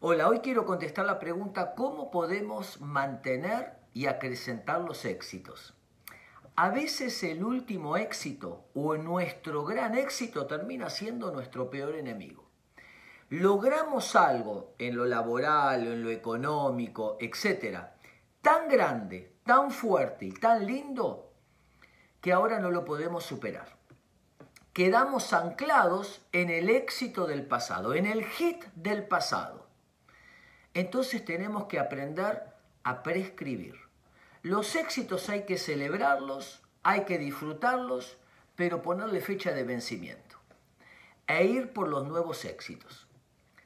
Hola, hoy quiero contestar la pregunta ¿cómo podemos mantener y acrecentar los éxitos? A veces el último éxito o nuestro gran éxito termina siendo nuestro peor enemigo. Logramos algo en lo laboral, en lo económico, etcétera, tan grande, tan fuerte y tan lindo que ahora no lo podemos superar. Quedamos anclados en el éxito del pasado, en el hit del pasado. Entonces tenemos que aprender a prescribir. Los éxitos hay que celebrarlos, hay que disfrutarlos, pero ponerle fecha de vencimiento e ir por los nuevos éxitos.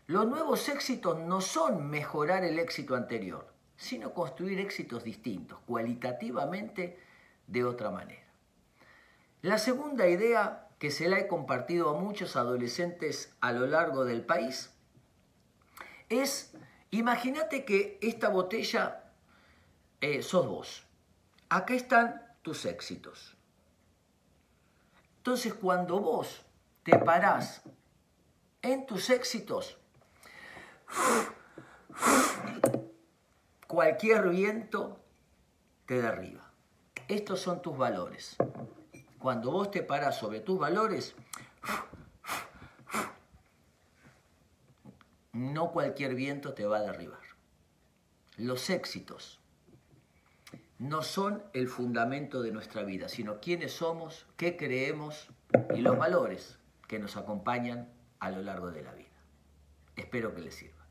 Los nuevos éxitos no son mejorar el éxito anterior, sino construir éxitos distintos, cualitativamente de otra manera. La segunda idea que se la he compartido a muchos adolescentes a lo largo del país es, imagínate que esta botella eh, sos vos. Acá están tus éxitos. Entonces cuando vos te parás en tus éxitos, cualquier viento te derriba. Estos son tus valores. Cuando vos te paras sobre tus valores, no cualquier viento te va a derribar. Los éxitos no son el fundamento de nuestra vida, sino quiénes somos, qué creemos y los valores que nos acompañan a lo largo de la vida. Espero que les sirva.